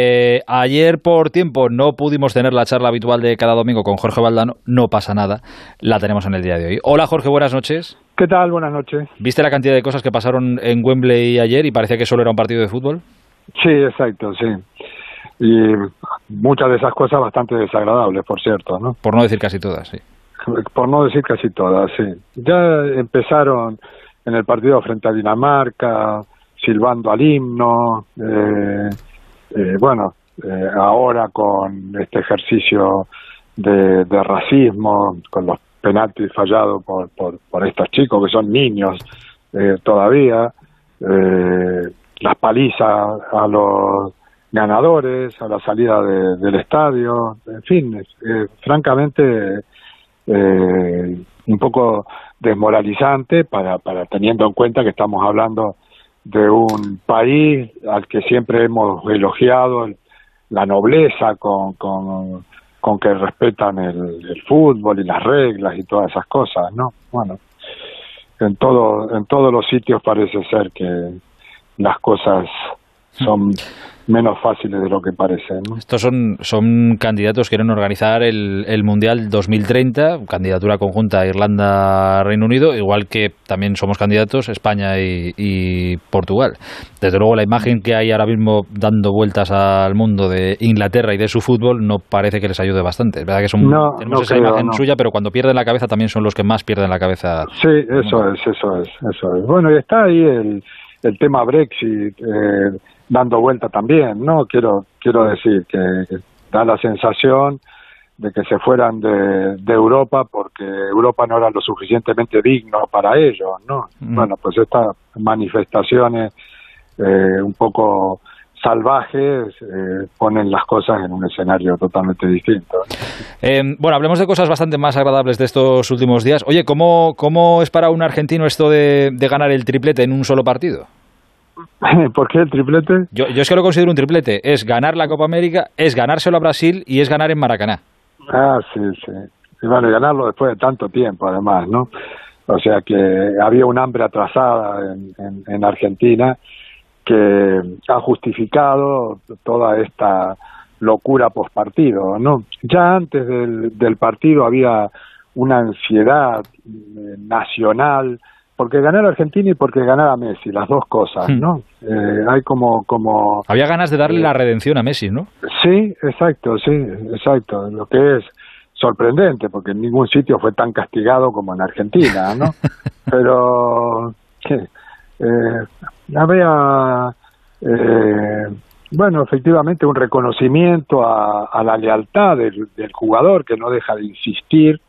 Eh, ayer por tiempo no pudimos tener la charla habitual de cada domingo con Jorge Valdano, no pasa nada, la tenemos en el día de hoy. Hola Jorge, buenas noches. ¿Qué tal? Buenas noches. ¿Viste la cantidad de cosas que pasaron en Wembley ayer y parecía que solo era un partido de fútbol? Sí, exacto, sí. Y muchas de esas cosas bastante desagradables, por cierto, ¿no? Por no decir casi todas, sí. Por no decir casi todas, sí. Ya empezaron en el partido frente a Dinamarca, silbando al himno, eh, eh, bueno, eh, ahora con este ejercicio de, racismo, con los penaltis fallados por, por, estos chicos que son niños todavía, las palizas a los ganadores, a la salida del estadio, en fin, francamente un poco desmoralizante para, para teniendo en cuenta que estamos hablando de un país al que siempre hemos elogiado la nobleza con, con, con que respetan el, el, fútbol y las reglas y todas esas cosas, ¿no? Bueno, en todo en todos los sitios parece ser que las cosas son menos fáciles de lo que parecen. Estos son, son candidatos que quieren organizar el, el Mundial 2030, candidatura conjunta Irlanda-Reino Unido, igual que también somos candidatos España y, Portugal. Desde luego la imagen que hay ahora mismo dando vueltas al mundo de Inglaterra y de su fútbol no parece que les ayude bastante. Es verdad que son, tenemos esa imagen suya, pero cuando pierden la cabeza también son los que más pierden la cabeza. Sí, eso es, eso es, eso es. Bueno, y está ahí el, el tema Brexit. Eh, dando vuelta también, ¿no? Quiero, quiero decir que, da la sensación de que se fueran de, de, Europa porque Europa no era lo suficientemente digno para ellos, ¿no? Mm. Bueno, pues estas manifestaciones eh, un poco salvajes eh, ponen las cosas en un escenario totalmente distinto. Eh, bueno, hablemos de cosas bastante más agradables de estos últimos días. Oye, ¿cómo, cómo es para un argentino esto de, de ganar el triplete en un solo partido? ¿Por qué el triplete? Yo, yo es que lo considero un triplete. Es ganar la Copa América, es ganárselo a Brasil y es ganar en Maracaná. Ah, sí, sí. Y bueno, y ganarlo después de tanto tiempo, además, ¿no? O sea que había un hambre atrasada en, en, Argentina que ha justificado toda esta locura post partido, ¿no? Ya antes del, del partido había una ansiedad eh, nacional porque ganar a Argentina y porque ganar a Messi, las dos cosas, hmm. ¿no? Eh, hay como, como... Había ganas de darle la redención a Messi, ¿no? Sí, exacto, sí, exacto. Lo que es sorprendente, porque en ningún sitio fue tan castigado como en Argentina, ¿no? Pero, eh, había, eh, bueno, efectivamente un reconocimiento a, a la lealtad del, del jugador que no deja de insistir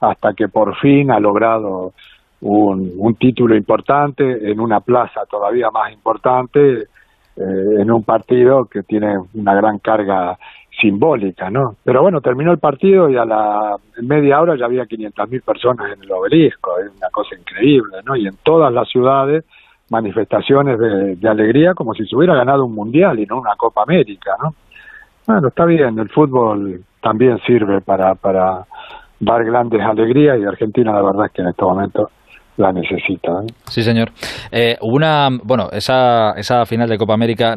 hasta que por fin ha logrado un, un título importante en una plaza todavía más importante, eh, en un partido que tiene una gran carga simbólica, ¿no? Pero bueno, terminó el partido y a la media hora ya había 500.000 personas en el obelisco, es una cosa increíble, ¿no? Y en todas las ciudades manifestaciones de, de alegría como si se hubiera ganado un mundial y no una Copa América, ¿no? Bueno, está bien, el fútbol también sirve para, para dar grandes alegrías y Argentina la verdad es que en este momento la necesita. ¿eh? Sí, señor. Eh, una, bueno, esa, esa final de Copa América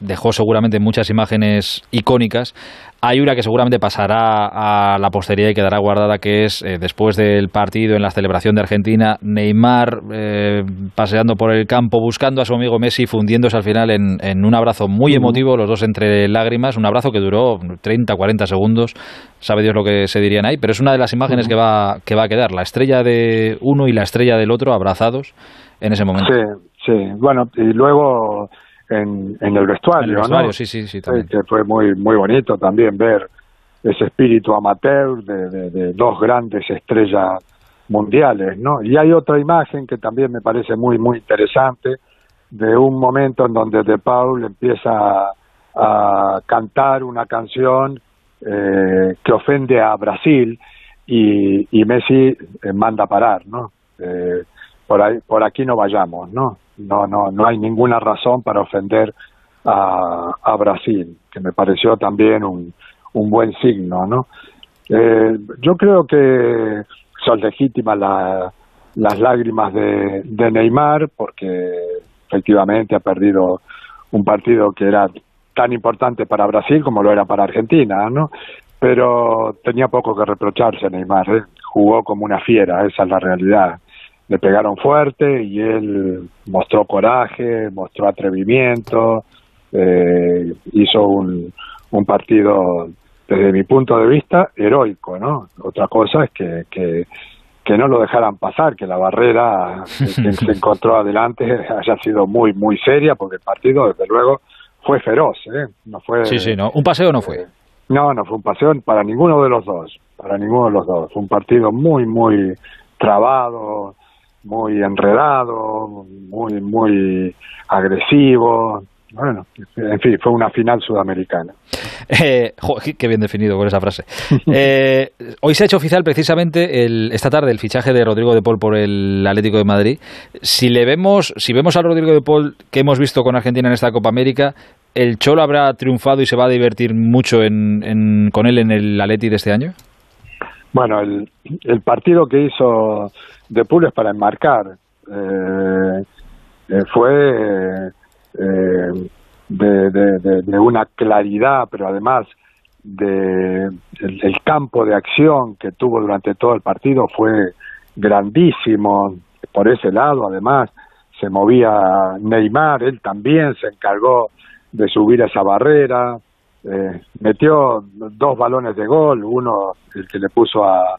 dejó seguramente muchas imágenes icónicas. Hay una que seguramente pasará a la posteridad y quedará guardada, que es eh, después del partido en la celebración de Argentina, Neymar eh, paseando por el campo, buscando a su amigo Messi, fundiéndose al final en, en un abrazo muy emotivo, los dos entre lágrimas, un abrazo que duró 30, 40 segundos, sabe Dios lo que se dirían ahí, pero es una de las imágenes que, va, que va a quedar, la estrella de uno y la estrella del otro abrazados en ese momento. Sí, sí, bueno, y luego en, en el vestuario, ¿no? Sí, sí, sí, también. Que fue muy, muy bonito también ver ese espíritu amateur de, de, dos grandes estrellas mundiales, ¿no? Y hay otra imagen que también me parece muy, muy interesante, de un momento en donde De Paul empieza a, cantar una canción eh, que ofende a Brasil y, y Messi eh, manda parar, ¿no? Eh, por ahí, por aquí no vayamos, ¿no? no, no, no hay ninguna razón para ofender a, Brasil, que me pareció también un, un buen signo, ¿no? Eh, yo creo que son legítimas la, las lágrimas de, de Neymar, porque efectivamente ha perdido un partido que era tan importante para Brasil como lo era para Argentina, ¿no? Pero tenía poco que reprocharse Neymar, ¿eh? jugó como una fiera, esa es la realidad. Le pegaron fuerte y él mostró coraje, mostró atrevimiento, eh, hizo un, un partido desde mi punto de vista heroico, ¿no? Otra cosa es que, que, que no lo dejaran pasar, que la barrera que se encontró adelante haya sido muy, muy seria, porque el partido, desde luego, fue feroz, ¿eh? No fue... Sí, sí, ¿no? ¿Un paseo no fue? No, no fue un paseo para ninguno de los dos, para ninguno de los dos. Fue un partido muy, muy trabado, muy enredado, muy, muy agresivo. Bueno, en fin, fue una final sudamericana. Eh, qué bien definido con esa frase. Eh, hoy se ha hecho oficial precisamente el, esta tarde el fichaje de Rodrigo de Paul por el Atlético de Madrid. Si le vemos, si vemos a Rodrigo de Paul que hemos visto con Argentina en esta Copa América, el Cholo habrá triunfado y se va a divertir mucho en, con él en el Atleti de este año. Bueno, el, el partido que hizo de Paul es para enmarcar. Eh, eh fue eh, de, una claridad, pero además de el, campo de acción que tuvo durante todo el partido fue grandísimo por ese lado. Además se movía Neymar él también se encargó de subir esa barrera eh, metió dos balones de gol uno el que le puso a,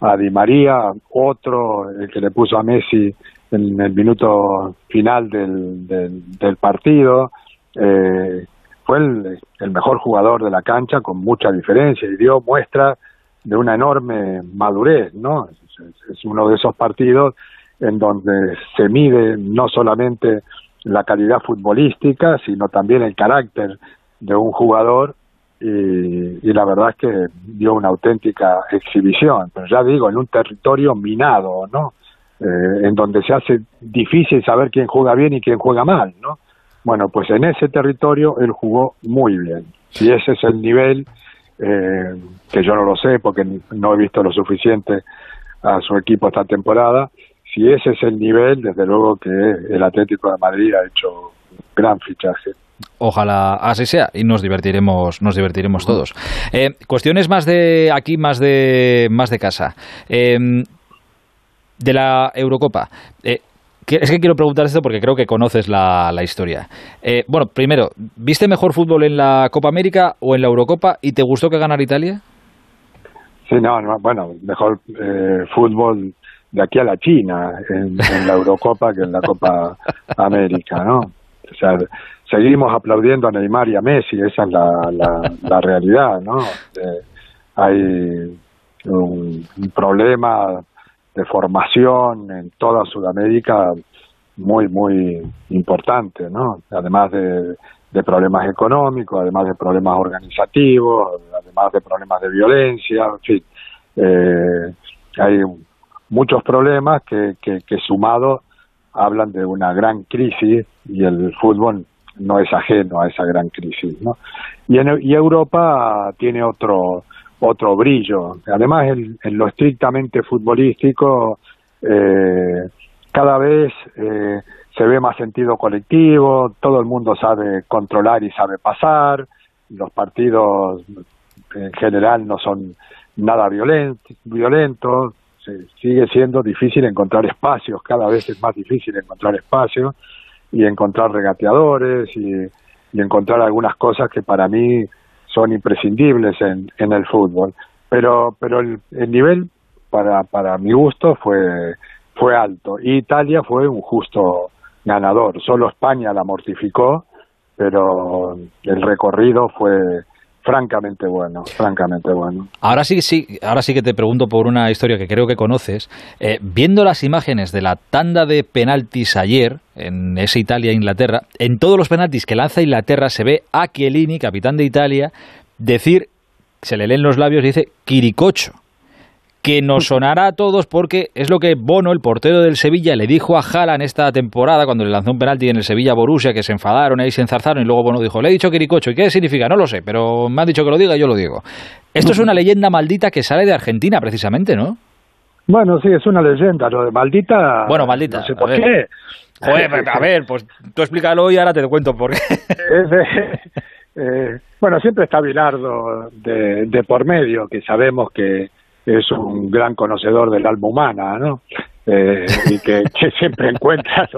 a Di María otro el que le puso a Messi en el minuto final del, del, partido. Eh, fue el, el, mejor jugador de la cancha con mucha diferencia y dio muestra de una enorme madurez, ¿no? Es, uno de esos partidos en donde se mide no solamente la calidad futbolística, sino también el carácter de un jugador y, y, la verdad es que dio una auténtica exhibición, pero ya digo, en un territorio minado, ¿no? Eh, en donde se hace difícil saber quién juega bien y quién juega mal, ¿no? Bueno, pues en ese territorio él jugó muy bien. Si ese es el nivel, eh, que yo no lo sé porque no he visto lo suficiente a su equipo esta temporada, si ese es el nivel, desde luego que el Atlético de Madrid ha hecho gran fichaje. Ojalá así sea y nos divertiremos, nos divertiremos todos. Eh, cuestiones más de aquí, más de más de casa. Eh, de la Eurocopa. Eh, es que quiero preguntar esto porque creo que conoces la, historia. Eh, bueno, primero, ¿viste mejor fútbol en la Copa América o en la Eurocopa y te gustó que ganara Italia? Sí, no, bueno, mejor eh, fútbol de aquí a la China en, la Eurocopa que en la Copa América, ¿no? O sea, seguimos aplaudiendo a Neymar y a Messi, esa es la, la, realidad, ¿no? hay un problema de formación en toda Sudamérica muy, muy importante, ¿no? Además de, problemas económicos, además de problemas organizativos, además de problemas de violencia, en fin, eh, hay muchos problemas que, que, que sumados hablan de una gran crisis y el fútbol no es ajeno a esa gran crisis, ¿no? Y, en, y Europa tiene otro otro brillo. Además, en, lo estrictamente futbolístico, eh, cada vez eh, se ve más sentido colectivo, todo el mundo sabe controlar y sabe pasar, los partidos en general no son nada violentos, sigue siendo difícil encontrar espacios, cada vez es más difícil encontrar espacios y encontrar regateadores y, y encontrar algunas cosas que para mí son imprescindibles en, en el fútbol. Pero, pero el, nivel, para, para mi gusto, fue, fue alto. Y Italia fue un justo ganador. Solo España la mortificó, pero el recorrido fue, francamente bueno, francamente bueno. Ahora sí, sí, ahora sí que te pregunto por una historia que creo que conoces. Eh, viendo las imágenes de la tanda de penaltis ayer en esa Italia-Inglaterra, en todos los penaltis que lanza Inglaterra se ve a Chiellini, capitán de Italia, decir, se le leen los labios y dice Quiricocho que nos sonará a todos porque es lo que Bono, el portero del Sevilla, le dijo a en esta temporada cuando le lanzó un penalti en el Sevilla Borussia, que se enfadaron y se enzarzaron y luego Bono dijo, le he dicho Quiricocho, ¿y qué significa? No lo sé, pero me han dicho que lo diga y yo lo digo. Esto es una leyenda maldita que sale de Argentina precisamente, ¿no? Bueno, sí, es una leyenda, lo de maldita... Bueno, maldita. No sé por qué. Joder, a ver, pues tú explícalo y ahora te cuento por qué. Eh, bueno, siempre está Bilardo de, de por medio, que sabemos que es un gran conocedor del alma humana, ¿no? Eh, y que, que, siempre encuentra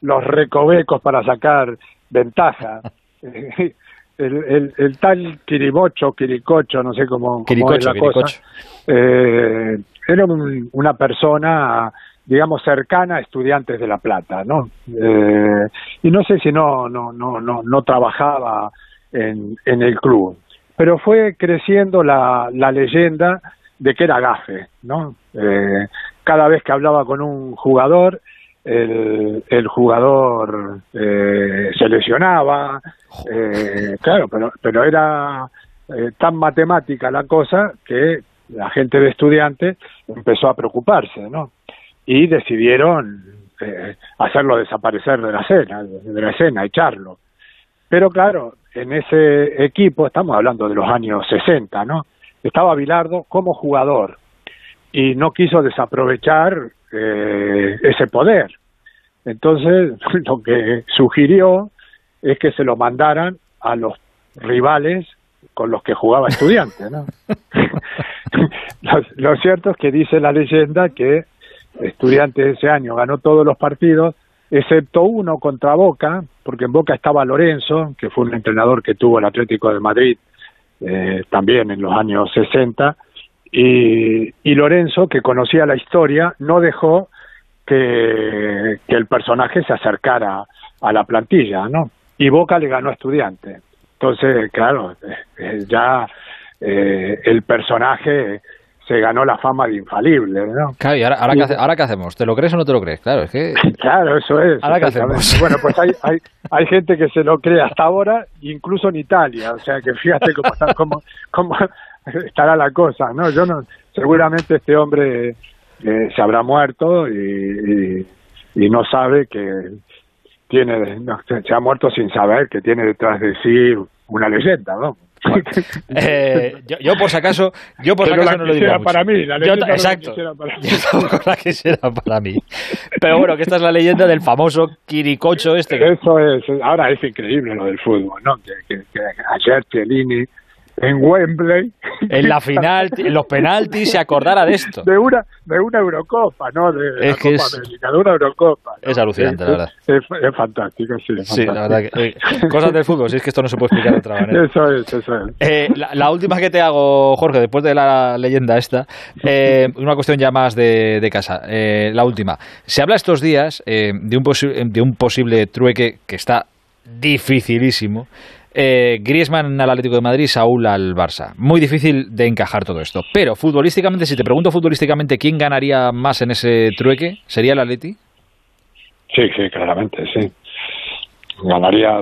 los recovecos para sacar ventaja. Eh, el, el, el, tal Quiribocho, Quiricocho, no sé cómo, cómo es la cosa, eh, era un, una persona, digamos, cercana a estudiantes de La Plata, ¿no? Eh, y no sé si no, no, no, no, no trabajaba en, en el club, pero fue creciendo la, la leyenda de que era gafe, ¿no? Eh, cada vez que hablaba con un jugador, el, el jugador eh, se lesionaba, eh, claro, pero, pero era eh, tan matemática la cosa que la gente de estudiantes empezó a preocuparse, ¿no? Y decidieron hacerlo desaparecer de la escena, de la escena, echarlo. Pero claro, en ese equipo, estamos hablando de los años 60, ¿no? Estaba Bilardo como jugador y no quiso desaprovechar eh, ese poder. Entonces, lo que sugirió es que se lo mandaran a los rivales con los que jugaba estudiante, ¿no? lo, lo, cierto es que dice la leyenda que estudiante ese año ganó todos los partidos, excepto uno contra Boca, porque en Boca estaba Lorenzo, que fue un entrenador que tuvo el Atlético de Madrid eh, también en los años 60, y, y Lorenzo, que conocía la historia, no dejó que, el personaje se acercara a la plantilla, ¿no? Y Boca le ganó a Estudiante. Entonces, claro, eh, ya eh, el personaje se ganó la fama de infalible, ¿no? Claro, y ahora, ahora, ¿qué, hace, ahora qué hacemos? ¿Te lo crees o no te lo crees? Claro, es que... claro, eso es. ¿Ahora qué hacemos? Bueno, pues hay, hay, hay gente que se lo cree hasta ahora, incluso en Italia, o sea que fíjate cómo, está, cómo, cómo estará la cosa, ¿no? Yo no, seguramente este hombre eh, se habrá muerto y, y, y no sabe que tiene, no, se ha muerto sin saber que tiene detrás de sí una leyenda, ¿no? Bueno, eh, yo, yo, por si acaso, yo por si acaso no lo digo mucho. para mí, la yo, exacto, la para mí. yo tampoco la quisiera para mí. Pero bueno, que esta es la leyenda del famoso Quiricocho este. Eso es, ahora es increíble lo del fútbol, ¿no? Que, que, que ayer Cellini en Wembley. En la final, en los penaltis, se acordara de esto. De una, de una Eurocopa, ¿no? De Es la que Copa es- América, de una Eurocopa. ¿no? Es alucinante, la verdad. Es, es fantástico, sí. es Sí, la fantástico. verdad que. eh, cosas del fútbol, si es que esto no se puede explicar de otra manera. Eso es, eso es. Eh, la, la última que te hago, Jorge, después de la leyenda esta, eh, una cuestión ya más de, de casa. Eh, la última. Se habla estos días eh, de, un de un posible trueque que está dificilísimo. Eh, Griezmann al Atlético de Madrid, Saúl al Barça. Muy difícil de encajar todo esto. Pero futbolísticamente, si te pregunto futbolísticamente quién ganaría más en ese trueque, ¿sería el Atleti? Sí, sí, claramente, sí. Ganaría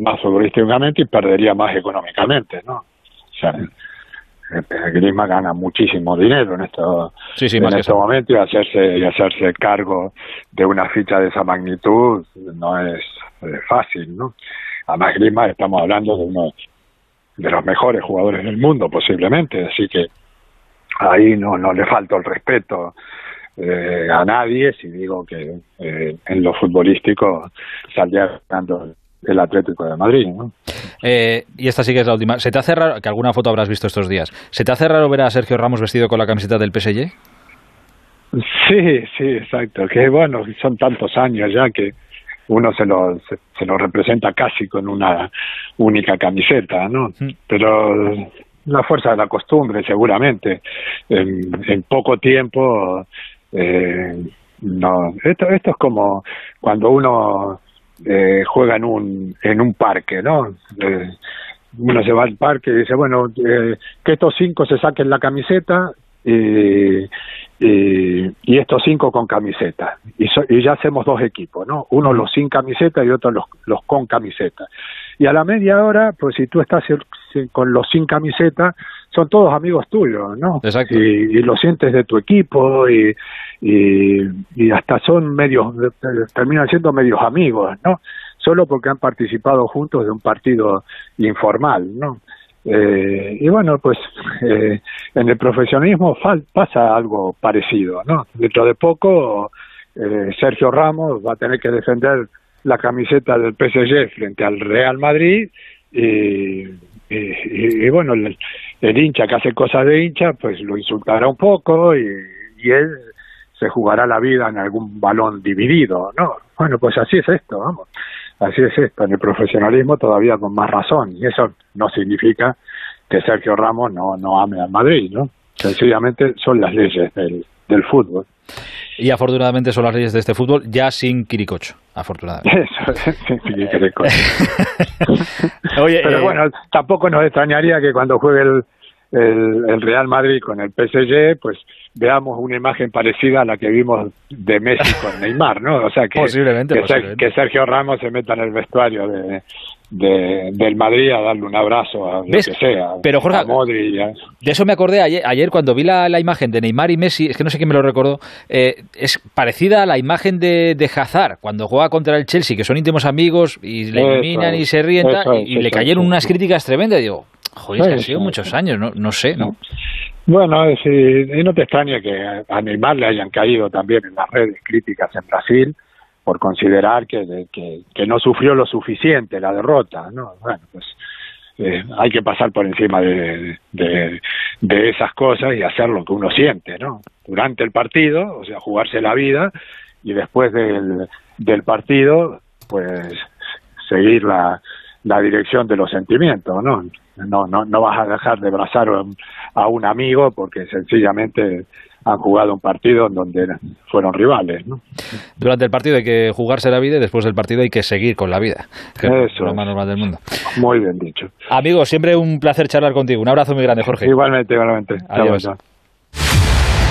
más futbolísticamente y perdería más económicamente, ¿no? O sea, eh, Griezmann gana muchísimo dinero en esto, Sí, sí, en este eso. momento y hacerse y hacerse cargo de una ficha de esa magnitud no es eh, fácil, ¿no? Además Griezmann estamos hablando de uno de los mejores jugadores del mundo posiblemente, así que ahí no no le falta el respeto eh, a nadie si digo que eh, en lo futbolístico saldría ganando el Atlético de Madrid, ¿no? Eh, y esta sí que es la última. ¿Se te hace raro, que alguna foto habrás visto estos días, ¿se te hace raro ver a Sergio Ramos vestido con la camiseta del PSG? Sí, sí, exacto. Que bueno, son tantos años ya que uno se lo, se, se lo representa casi con una única camiseta, ¿no? Pero la fuerza de la costumbre, seguramente. En, en poco tiempo, eh, no. Esto, esto es como cuando uno eh, juega en un, en un parque, ¿no? Eh, uno se va al parque y dice, bueno, eh, que estos cinco se saquen la camiseta y, y, y estos cinco con camiseta. Y, so- y ya hacemos dos equipos, ¿no? Uno los sin camiseta y otro los, los con camiseta. Y a la media hora, pues si tú estás con los sin camiseta, son todos amigos tuyos, ¿no? Exacto. Y, y lo sientes de tu equipo y, y, y hasta son medios, terminan siendo medios amigos, ¿no? Solo porque han participado juntos de un partido informal, ¿no? Eh, y bueno, pues eh, en el profesionalismo fal- pasa algo parecido, ¿no? Dentro de poco eh, Sergio Ramos va a tener que defender la camiseta del PSG frente al Real Madrid y, y, bueno, el, hincha que hace cosas de hincha, pues lo insultará un poco y, y él se jugará la vida en algún balón dividido, ¿no? Bueno, pues así es esto, vamos. Así es esto, en el profesionalismo todavía con más razón. Y eso no significa que Sergio Ramos no, no ame al Madrid, ¿no? Sencillamente son las leyes del, del fútbol. Y afortunadamente son las leyes de este fútbol ya sin Quiricocho, afortunadamente. Eso, sin Quiricocho. Pero eh, bueno, tampoco nos extrañaría que cuando juegue el, el, Real Madrid con el PSG, pues veamos una imagen parecida a la que vimos de Messi con Neymar, ¿no? O sea, que, que, Sergio Ramos se meta en el vestuario de, del Madrid a darle un abrazo a lo que sea. Pero Jorge, de eso me acordé ayer, ayer cuando vi la, imagen de Neymar y Messi, es que no sé quién me lo recordó, eh, es parecida a la imagen de, de Hazard cuando juega contra el Chelsea, que son íntimos amigos y le eliminan y se ríen y, le cayeron unas críticas tremendas. Y digo, Joder, que han sido muchos años, no, no sé, ¿no? Bueno, y no te extraña que a Neymar le hayan caído también en las redes críticas en Brasil por considerar que, que, no sufrió lo suficiente la derrota, ¿no? Bueno, pues eh, hay que pasar por encima de, de, de, esas cosas y hacer lo que uno siente, ¿no? Durante el partido, o sea, jugarse la vida y después del, del partido, pues seguir la, la dirección de los sentimientos, ¿no? No, no, no vas a dejar de abrazar a un amigo porque sencillamente han jugado un partido en donde fueron rivales. ¿no? Durante el partido hay que jugarse la vida y después del partido hay que seguir con la vida. Eso. Es lo más normal del mundo. Muy bien dicho. Amigo, siempre un placer charlar contigo. Un abrazo muy grande, Jorge. Igualmente, igualmente. Adiós.